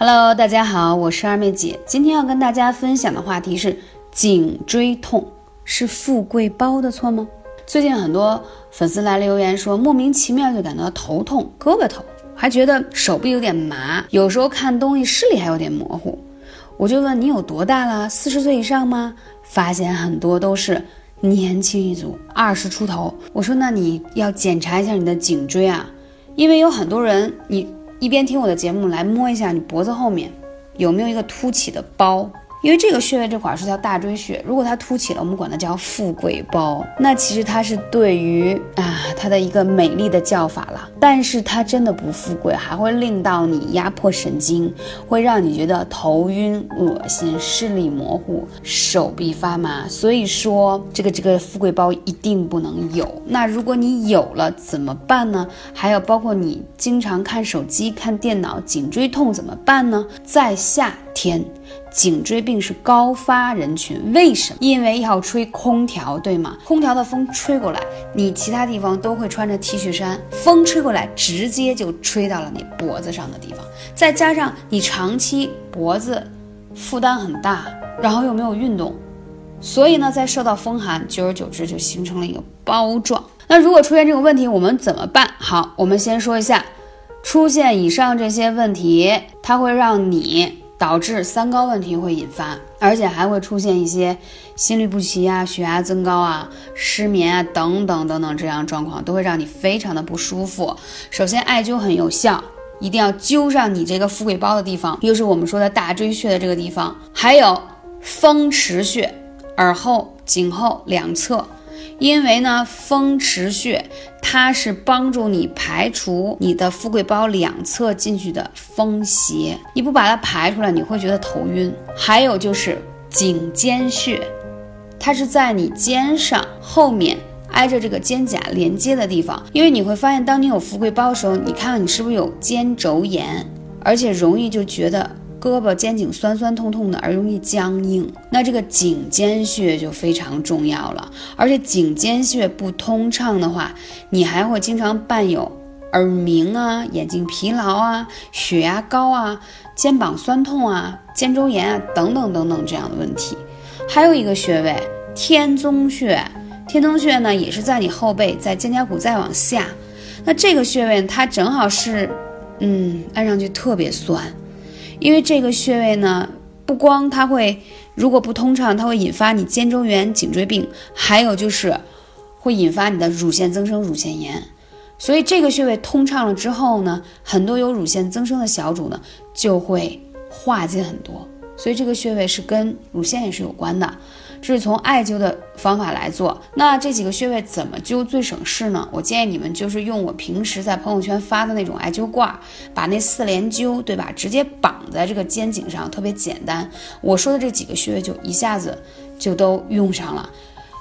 Hello，大家好，我是二妹姐。今天要跟大家分享的话题是颈椎痛是富贵包的错吗？最近很多粉丝来留言说，莫名其妙就感到头痛，胳膊疼，还觉得手臂有点麻，有时候看东西视力还有点模糊。我就问你有多大了？四十岁以上吗？发现很多都是年轻一族，二十出头。我说那你要检查一下你的颈椎啊，因为有很多人你。一边听我的节目，来摸一下你脖子后面有没有一个凸起的包。因为这个穴位这块是叫大椎穴，如果它凸起了，我们管它叫富贵包。那其实它是对于啊它的一个美丽的叫法了，但是它真的不富贵，还会令到你压迫神经，会让你觉得头晕、恶心、视力模糊、手臂发麻。所以说这个这个富贵包一定不能有。那如果你有了怎么办呢？还有包括你经常看手机、看电脑，颈椎痛怎么办呢？在下天。颈椎病是高发人群，为什么？因为要吹空调，对吗？空调的风吹过来，你其他地方都会穿着 T 恤衫，风吹过来，直接就吹到了你脖子上的地方。再加上你长期脖子负担很大，然后又没有运动，所以呢，在受到风寒，久而久之就形成了一个包状。那如果出现这个问题，我们怎么办？好，我们先说一下，出现以上这些问题，它会让你。导致三高问题会引发，而且还会出现一些心律不齐啊、血压增高啊、失眠啊等等等等这样状况，都会让你非常的不舒服。首先，艾灸很有效，一定要灸上你这个富贵包的地方，又是我们说的大椎穴的这个地方，还有风池穴，耳后、颈后两侧。因为呢，风池穴它是帮助你排除你的富贵包两侧进去的风邪，你不把它排出来，你会觉得头晕。还有就是颈肩穴，它是在你肩上后面挨着这个肩胛连接的地方。因为你会发现，当你有富贵包的时候，你看看你是不是有肩轴炎，而且容易就觉得。胳膊肩颈酸酸痛痛的，而容易僵硬，那这个颈肩穴就非常重要了。而且颈肩穴不通畅的话，你还会经常伴有耳鸣啊、眼睛疲劳啊、血压高啊、肩膀酸痛啊、肩周炎啊等等等等这样的问题。还有一个穴位天宗穴，天宗穴呢也是在你后背，在肩胛骨再往下。那这个穴位它正好是，嗯，按上去特别酸。因为这个穴位呢，不光它会，如果不通畅，它会引发你肩周炎、颈椎病，还有就是会引发你的乳腺增生、乳腺炎。所以这个穴位通畅了之后呢，很多有乳腺增生的小主呢就会化解很多。所以这个穴位是跟乳腺也是有关的。这是从艾灸的方法来做，那这几个穴位怎么灸最省事呢？我建议你们就是用我平时在朋友圈发的那种艾灸罐，把那四连灸，对吧？直接绑在这个肩颈上，特别简单。我说的这几个穴位就一下子就都用上了。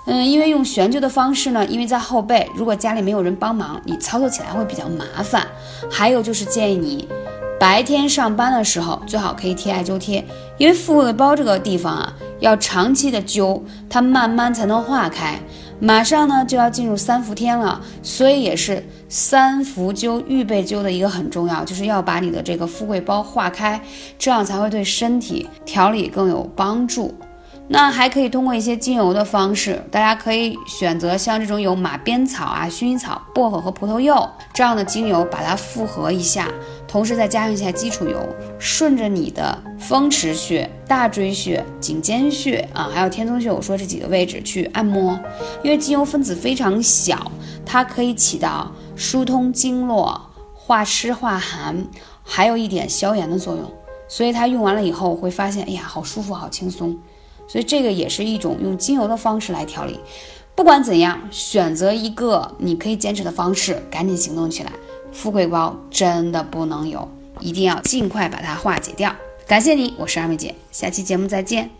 嗯，因为用悬灸的方式呢，因为在后背，如果家里没有人帮忙，你操作起来会比较麻烦。还有就是建议你。白天上班的时候最好可以贴艾灸贴，因为富贵包这个地方啊，要长期的灸，它慢慢才能化开。马上呢就要进入三伏天了，所以也是三伏灸预备灸的一个很重要，就是要把你的这个富贵包化开，这样才会对身体调理更有帮助。那还可以通过一些精油的方式，大家可以选择像这种有马鞭草啊、薰衣草、薄荷和葡萄柚这样的精油，把它复合一下，同时再加上一下基础油，顺着你的风池穴、大椎穴、颈肩穴啊，还有天宗穴，我说这几个位置去按摩，因为精油分子非常小，它可以起到疏通经络、化湿化寒，还有一点消炎的作用，所以它用完了以后会发现，哎呀，好舒服，好轻松。所以这个也是一种用精油的方式来调理。不管怎样，选择一个你可以坚持的方式，赶紧行动起来。富贵包真的不能有，一定要尽快把它化解掉。感谢你，我是二妹姐，下期节目再见。